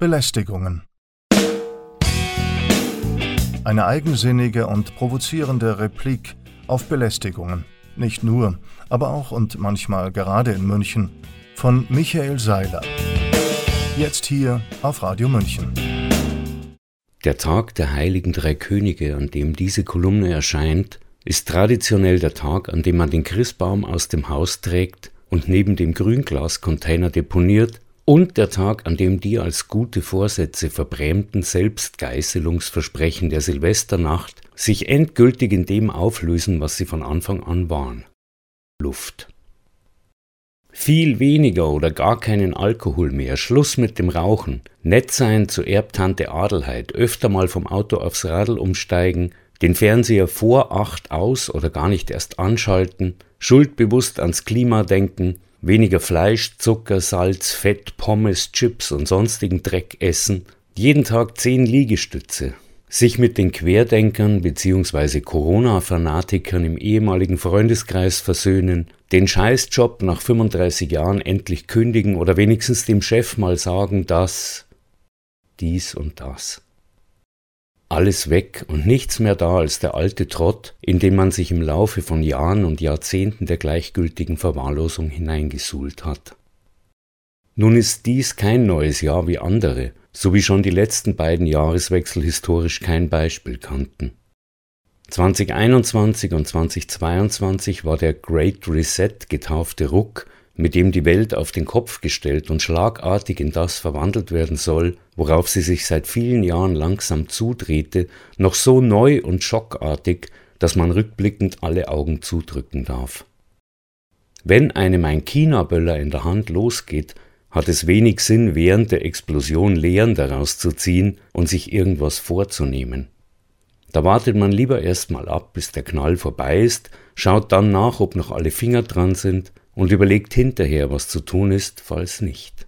Belästigungen. Eine eigensinnige und provozierende Replik auf Belästigungen. Nicht nur, aber auch und manchmal gerade in München. Von Michael Seiler. Jetzt hier auf Radio München. Der Tag der heiligen drei Könige, an dem diese Kolumne erscheint, ist traditionell der Tag, an dem man den Christbaum aus dem Haus trägt und neben dem Grünglascontainer deponiert und der Tag, an dem die als gute Vorsätze verbrämten Selbstgeißelungsversprechen der Silvesternacht sich endgültig in dem auflösen, was sie von Anfang an waren. Luft. Viel weniger oder gar keinen Alkohol mehr, Schluss mit dem Rauchen, nett sein zu Erbtante Adelheid, öfter mal vom Auto aufs Radl umsteigen, den Fernseher vor acht aus oder gar nicht erst anschalten, schuldbewusst ans Klima denken, weniger Fleisch, Zucker, Salz, Fett, Pommes, Chips und sonstigen Dreck essen, jeden Tag zehn Liegestütze, sich mit den Querdenkern bzw. Corona-Fanatikern im ehemaligen Freundeskreis versöhnen, den Scheißjob nach 35 Jahren endlich kündigen oder wenigstens dem Chef mal sagen, dass dies und das. Alles weg und nichts mehr da als der alte Trott, in den man sich im Laufe von Jahren und Jahrzehnten der gleichgültigen Verwahrlosung hineingesuhlt hat. Nun ist dies kein neues Jahr wie andere, so wie schon die letzten beiden Jahreswechsel historisch kein Beispiel kannten. 2021 und 2022 war der Great Reset getaufte Ruck, mit dem die Welt auf den Kopf gestellt und schlagartig in das verwandelt werden soll, worauf sie sich seit vielen Jahren langsam zudrehte, noch so neu und schockartig, dass man rückblickend alle Augen zudrücken darf. Wenn einem ein China-Böller in der Hand losgeht, hat es wenig Sinn, während der Explosion Lehren daraus zu ziehen und sich irgendwas vorzunehmen. Da wartet man lieber erstmal ab, bis der Knall vorbei ist, schaut dann nach, ob noch alle Finger dran sind und überlegt hinterher, was zu tun ist, falls nicht.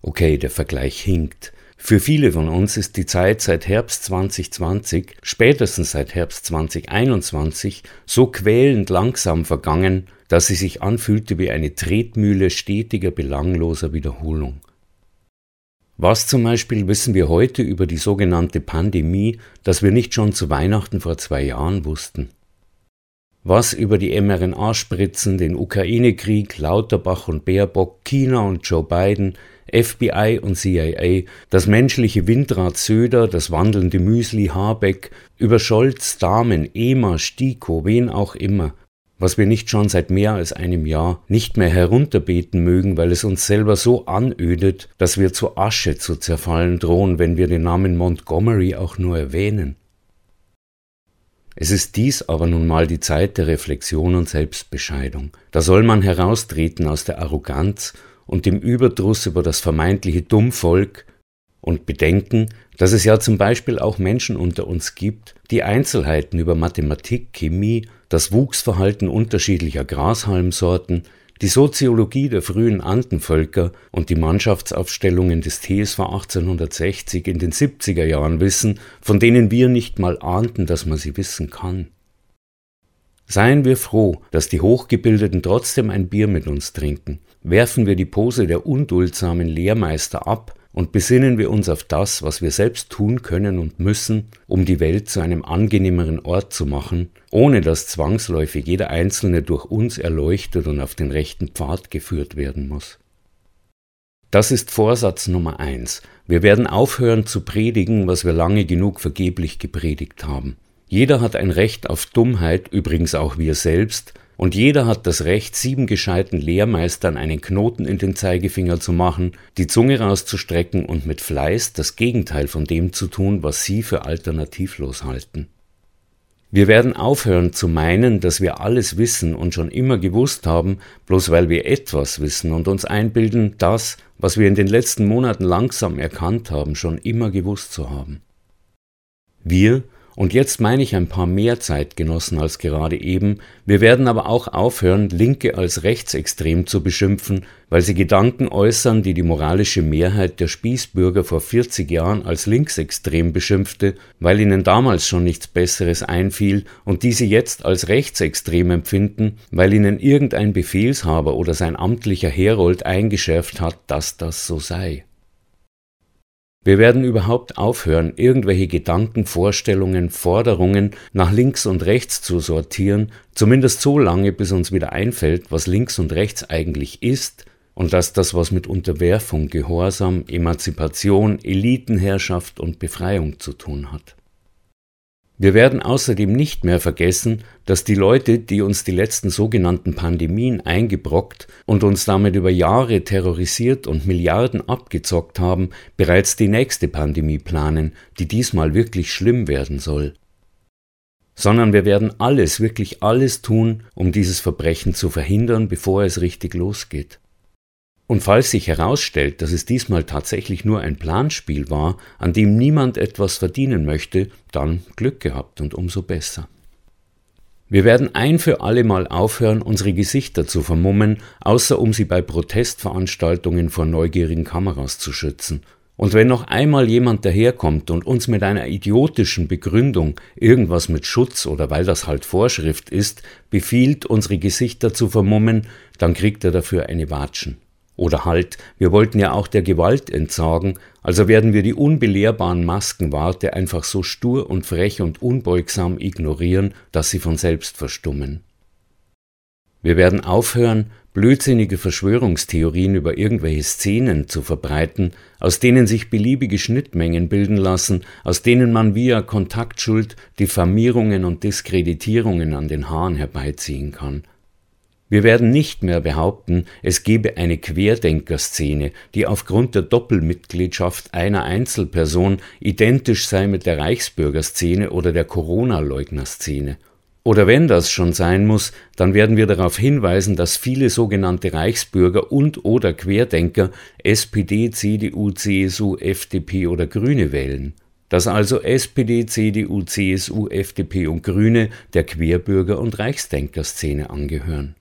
Okay, der Vergleich hinkt. Für viele von uns ist die Zeit seit Herbst 2020, spätestens seit Herbst 2021, so quälend langsam vergangen, dass sie sich anfühlte wie eine Tretmühle stetiger belangloser Wiederholung. Was zum Beispiel wissen wir heute über die sogenannte Pandemie, das wir nicht schon zu Weihnachten vor zwei Jahren wussten? Was über die mRNA-Spritzen, den Ukraine-Krieg, Lauterbach und Baerbock, China und Joe Biden, FBI und CIA, das menschliche Windrad Söder, das wandelnde Müsli Habeck, über Scholz, Damen, EMA, Stiko, wen auch immer, was wir nicht schon seit mehr als einem Jahr nicht mehr herunterbeten mögen, weil es uns selber so anödet, dass wir zu Asche zu zerfallen drohen, wenn wir den Namen Montgomery auch nur erwähnen. Es ist dies aber nun mal die Zeit der Reflexion und Selbstbescheidung. Da soll man heraustreten aus der Arroganz und dem Überdruss über das vermeintliche Dummvolk und bedenken, dass es ja zum Beispiel auch Menschen unter uns gibt, die Einzelheiten über Mathematik, Chemie das Wuchsverhalten unterschiedlicher Grashalmsorten, die Soziologie der frühen Andenvölker und die Mannschaftsaufstellungen des TSV 1860 in den 70er Jahren wissen, von denen wir nicht mal ahnten, dass man sie wissen kann. Seien wir froh, dass die Hochgebildeten trotzdem ein Bier mit uns trinken, werfen wir die Pose der unduldsamen Lehrmeister ab und besinnen wir uns auf das, was wir selbst tun können und müssen, um die Welt zu einem angenehmeren Ort zu machen, ohne dass zwangsläufig jeder Einzelne durch uns erleuchtet und auf den rechten Pfad geführt werden muss. Das ist Vorsatz Nummer eins. Wir werden aufhören zu predigen, was wir lange genug vergeblich gepredigt haben. Jeder hat ein Recht auf Dummheit, übrigens auch wir selbst, und jeder hat das Recht, sieben gescheiten Lehrmeistern einen Knoten in den Zeigefinger zu machen, die Zunge rauszustrecken und mit Fleiß das Gegenteil von dem zu tun, was sie für alternativlos halten. Wir werden aufhören zu meinen, dass wir alles wissen und schon immer gewusst haben, bloß weil wir etwas wissen und uns einbilden, das, was wir in den letzten Monaten langsam erkannt haben, schon immer gewusst zu haben. Wir und jetzt meine ich ein paar mehr Zeitgenossen als gerade eben. Wir werden aber auch aufhören, Linke als rechtsextrem zu beschimpfen, weil sie Gedanken äußern, die die moralische Mehrheit der Spießbürger vor 40 Jahren als linksextrem beschimpfte, weil ihnen damals schon nichts Besseres einfiel und die sie jetzt als rechtsextrem empfinden, weil ihnen irgendein Befehlshaber oder sein amtlicher Herold eingeschärft hat, dass das so sei. Wir werden überhaupt aufhören, irgendwelche Gedanken, Vorstellungen, Forderungen nach links und rechts zu sortieren, zumindest so lange, bis uns wieder einfällt, was links und rechts eigentlich ist und dass das was mit Unterwerfung, Gehorsam, Emanzipation, Elitenherrschaft und Befreiung zu tun hat. Wir werden außerdem nicht mehr vergessen, dass die Leute, die uns die letzten sogenannten Pandemien eingebrockt und uns damit über Jahre terrorisiert und Milliarden abgezockt haben, bereits die nächste Pandemie planen, die diesmal wirklich schlimm werden soll. Sondern wir werden alles, wirklich alles tun, um dieses Verbrechen zu verhindern, bevor es richtig losgeht. Und falls sich herausstellt, dass es diesmal tatsächlich nur ein Planspiel war, an dem niemand etwas verdienen möchte, dann Glück gehabt und umso besser. Wir werden ein für alle Mal aufhören, unsere Gesichter zu vermummen, außer um sie bei Protestveranstaltungen vor neugierigen Kameras zu schützen. Und wenn noch einmal jemand daherkommt und uns mit einer idiotischen Begründung irgendwas mit Schutz oder weil das halt Vorschrift ist, befiehlt, unsere Gesichter zu vermummen, dann kriegt er dafür eine Watschen. Oder halt, wir wollten ja auch der Gewalt entsagen, also werden wir die unbelehrbaren Maskenwarte einfach so stur und frech und unbeugsam ignorieren, dass sie von selbst verstummen. Wir werden aufhören, blödsinnige Verschwörungstheorien über irgendwelche Szenen zu verbreiten, aus denen sich beliebige Schnittmengen bilden lassen, aus denen man via Kontaktschuld Diffamierungen und Diskreditierungen an den Haaren herbeiziehen kann. Wir werden nicht mehr behaupten, es gebe eine Querdenkerszene, die aufgrund der Doppelmitgliedschaft einer Einzelperson identisch sei mit der Reichsbürgerszene oder der Corona-Leugnerszene. Oder wenn das schon sein muss, dann werden wir darauf hinweisen, dass viele sogenannte Reichsbürger und oder Querdenker SPD, CDU, CSU, FDP oder Grüne wählen. Dass also SPD, CDU, CSU, FDP und Grüne der Querbürger- und Reichsdenkerszene angehören.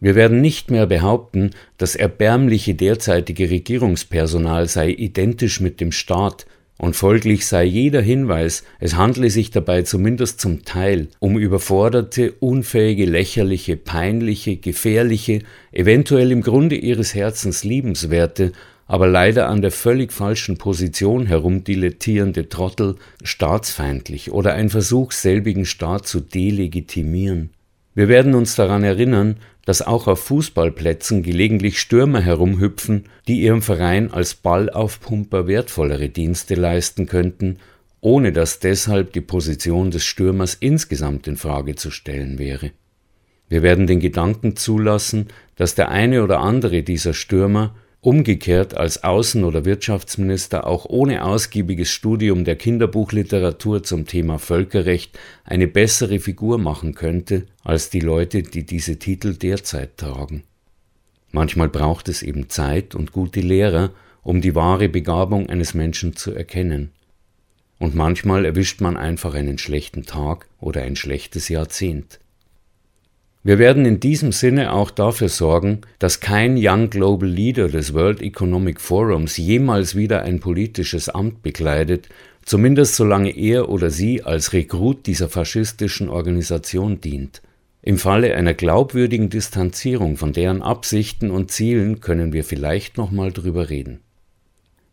Wir werden nicht mehr behaupten, das erbärmliche derzeitige Regierungspersonal sei identisch mit dem Staat, und folglich sei jeder Hinweis, es handle sich dabei zumindest zum Teil um überforderte, unfähige, lächerliche, peinliche, gefährliche, eventuell im Grunde ihres Herzens liebenswerte, aber leider an der völlig falschen Position herumdilettierende Trottel staatsfeindlich oder ein Versuch, selbigen Staat zu delegitimieren. Wir werden uns daran erinnern, dass auch auf Fußballplätzen gelegentlich Stürmer herumhüpfen, die ihrem Verein als Ballaufpumper wertvollere Dienste leisten könnten, ohne dass deshalb die Position des Stürmers insgesamt in Frage zu stellen wäre. Wir werden den Gedanken zulassen, dass der eine oder andere dieser Stürmer Umgekehrt als Außen- oder Wirtschaftsminister auch ohne ausgiebiges Studium der Kinderbuchliteratur zum Thema Völkerrecht eine bessere Figur machen könnte als die Leute, die diese Titel derzeit tragen. Manchmal braucht es eben Zeit und gute Lehrer, um die wahre Begabung eines Menschen zu erkennen. Und manchmal erwischt man einfach einen schlechten Tag oder ein schlechtes Jahrzehnt. Wir werden in diesem Sinne auch dafür sorgen, dass kein Young Global Leader des World Economic Forums jemals wieder ein politisches Amt bekleidet, zumindest solange er oder sie als Rekrut dieser faschistischen Organisation dient. Im Falle einer glaubwürdigen Distanzierung von deren Absichten und Zielen können wir vielleicht nochmal drüber reden.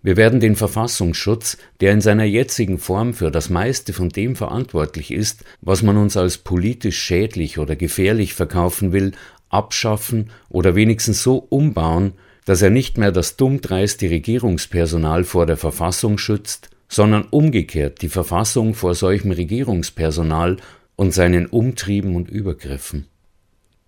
Wir werden den Verfassungsschutz, der in seiner jetzigen Form für das meiste von dem verantwortlich ist, was man uns als politisch schädlich oder gefährlich verkaufen will, abschaffen oder wenigstens so umbauen, dass er nicht mehr das dummdreiste Regierungspersonal vor der Verfassung schützt, sondern umgekehrt die Verfassung vor solchem Regierungspersonal und seinen Umtrieben und Übergriffen.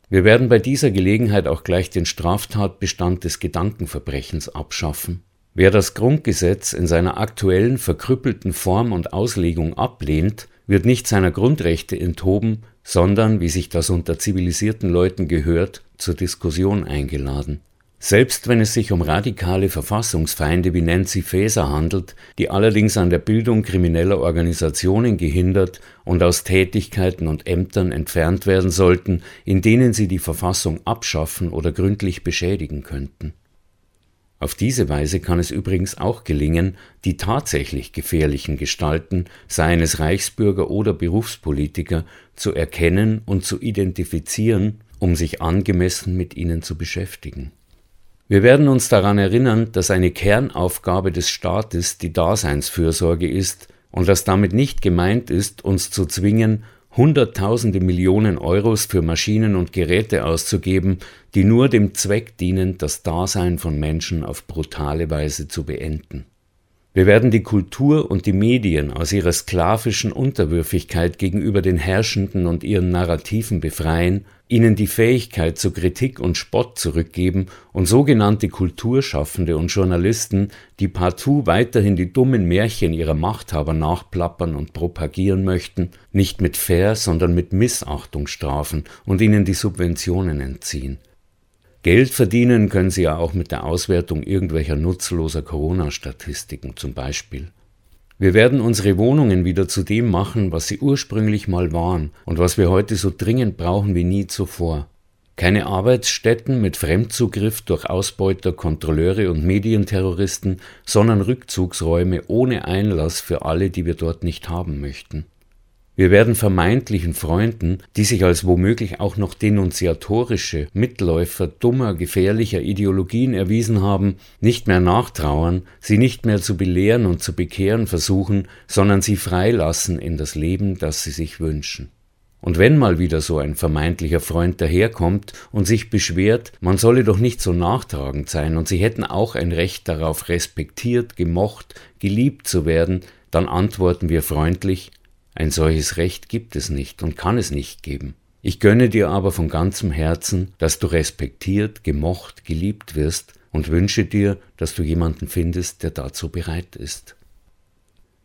Wir werden bei dieser Gelegenheit auch gleich den Straftatbestand des Gedankenverbrechens abschaffen. Wer das Grundgesetz in seiner aktuellen verkrüppelten Form und Auslegung ablehnt, wird nicht seiner Grundrechte enthoben, sondern, wie sich das unter zivilisierten Leuten gehört, zur Diskussion eingeladen. Selbst wenn es sich um radikale Verfassungsfeinde wie Nancy Faeser handelt, die allerdings an der Bildung krimineller Organisationen gehindert und aus Tätigkeiten und Ämtern entfernt werden sollten, in denen sie die Verfassung abschaffen oder gründlich beschädigen könnten. Auf diese Weise kann es übrigens auch gelingen, die tatsächlich gefährlichen Gestalten, seien es Reichsbürger oder Berufspolitiker, zu erkennen und zu identifizieren, um sich angemessen mit ihnen zu beschäftigen. Wir werden uns daran erinnern, dass eine Kernaufgabe des Staates die Daseinsfürsorge ist und dass damit nicht gemeint ist, uns zu zwingen, Hunderttausende Millionen Euros für Maschinen und Geräte auszugeben, die nur dem Zweck dienen, das Dasein von Menschen auf brutale Weise zu beenden. Wir werden die Kultur und die Medien aus ihrer sklavischen Unterwürfigkeit gegenüber den Herrschenden und ihren Narrativen befreien, ihnen die Fähigkeit zu Kritik und Spott zurückgeben und sogenannte Kulturschaffende und Journalisten, die partout weiterhin die dummen Märchen ihrer Machthaber nachplappern und propagieren möchten, nicht mit Fair, sondern mit Missachtung strafen und ihnen die Subventionen entziehen. Geld verdienen können sie ja auch mit der Auswertung irgendwelcher nutzloser Corona-Statistiken zum Beispiel. Wir werden unsere Wohnungen wieder zu dem machen, was sie ursprünglich mal waren und was wir heute so dringend brauchen wie nie zuvor. Keine Arbeitsstätten mit Fremdzugriff durch Ausbeuter, Kontrolleure und Medienterroristen, sondern Rückzugsräume ohne Einlass für alle, die wir dort nicht haben möchten. Wir werden vermeintlichen Freunden, die sich als womöglich auch noch denunziatorische Mitläufer dummer, gefährlicher Ideologien erwiesen haben, nicht mehr nachtrauern, sie nicht mehr zu belehren und zu bekehren versuchen, sondern sie freilassen in das Leben, das sie sich wünschen. Und wenn mal wieder so ein vermeintlicher Freund daherkommt und sich beschwert, man solle doch nicht so nachtragend sein und sie hätten auch ein Recht darauf, respektiert, gemocht, geliebt zu werden, dann antworten wir freundlich, ein solches Recht gibt es nicht und kann es nicht geben. Ich gönne dir aber von ganzem Herzen, dass du respektiert, gemocht, geliebt wirst und wünsche dir, dass du jemanden findest, der dazu bereit ist.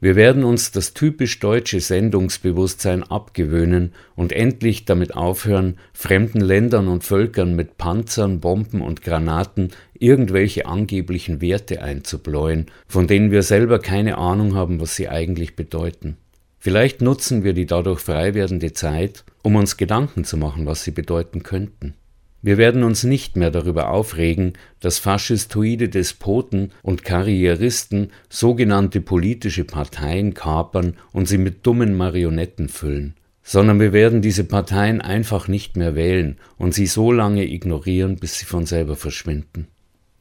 Wir werden uns das typisch deutsche Sendungsbewusstsein abgewöhnen und endlich damit aufhören, fremden Ländern und Völkern mit Panzern, Bomben und Granaten irgendwelche angeblichen Werte einzubläuen, von denen wir selber keine Ahnung haben, was sie eigentlich bedeuten. Vielleicht nutzen wir die dadurch frei werdende Zeit, um uns Gedanken zu machen, was sie bedeuten könnten. Wir werden uns nicht mehr darüber aufregen, dass faschistoide Despoten und Karrieristen sogenannte politische Parteien kapern und sie mit dummen Marionetten füllen, sondern wir werden diese Parteien einfach nicht mehr wählen und sie so lange ignorieren, bis sie von selber verschwinden.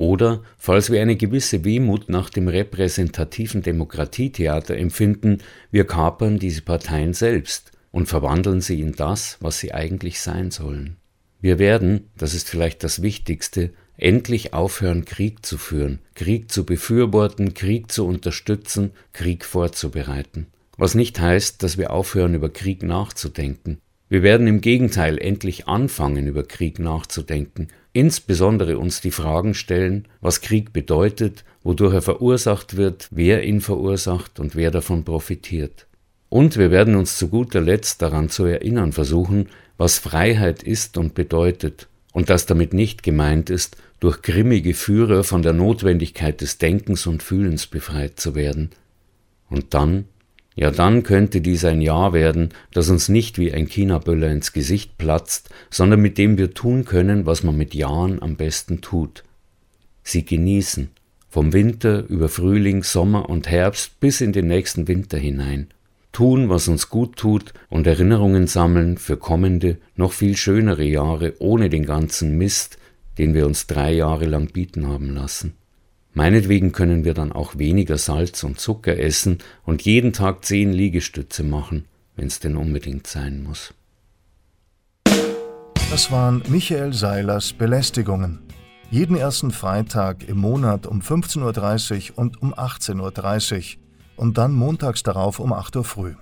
Oder, falls wir eine gewisse Wehmut nach dem repräsentativen Demokratietheater empfinden, wir kapern diese Parteien selbst und verwandeln sie in das, was sie eigentlich sein sollen. Wir werden, das ist vielleicht das Wichtigste, endlich aufhören, Krieg zu führen, Krieg zu befürworten, Krieg zu unterstützen, Krieg vorzubereiten. Was nicht heißt, dass wir aufhören, über Krieg nachzudenken. Wir werden im Gegenteil endlich anfangen, über Krieg nachzudenken insbesondere uns die Fragen stellen, was Krieg bedeutet, wodurch er verursacht wird, wer ihn verursacht und wer davon profitiert. Und wir werden uns zu guter Letzt daran zu erinnern versuchen, was Freiheit ist und bedeutet, und dass damit nicht gemeint ist, durch grimmige Führer von der Notwendigkeit des Denkens und Fühlens befreit zu werden. Und dann ja dann könnte dies ein Jahr werden, das uns nicht wie ein Chinaböller ins Gesicht platzt, sondern mit dem wir tun können, was man mit Jahren am besten tut. Sie genießen, vom Winter über Frühling, Sommer und Herbst bis in den nächsten Winter hinein. Tun, was uns gut tut und Erinnerungen sammeln für kommende, noch viel schönere Jahre ohne den ganzen Mist, den wir uns drei Jahre lang bieten haben lassen. Meinetwegen können wir dann auch weniger Salz und Zucker essen und jeden Tag zehn Liegestütze machen, wenn es denn unbedingt sein muss. Das waren Michael Seilers Belästigungen. Jeden ersten Freitag im Monat um 15.30 Uhr und um 18.30 Uhr und dann montags darauf um 8 Uhr früh.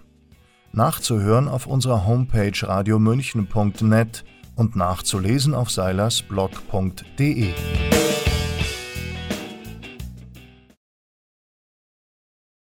Nachzuhören auf unserer Homepage radiomünchen.net und nachzulesen auf seilersblog.de.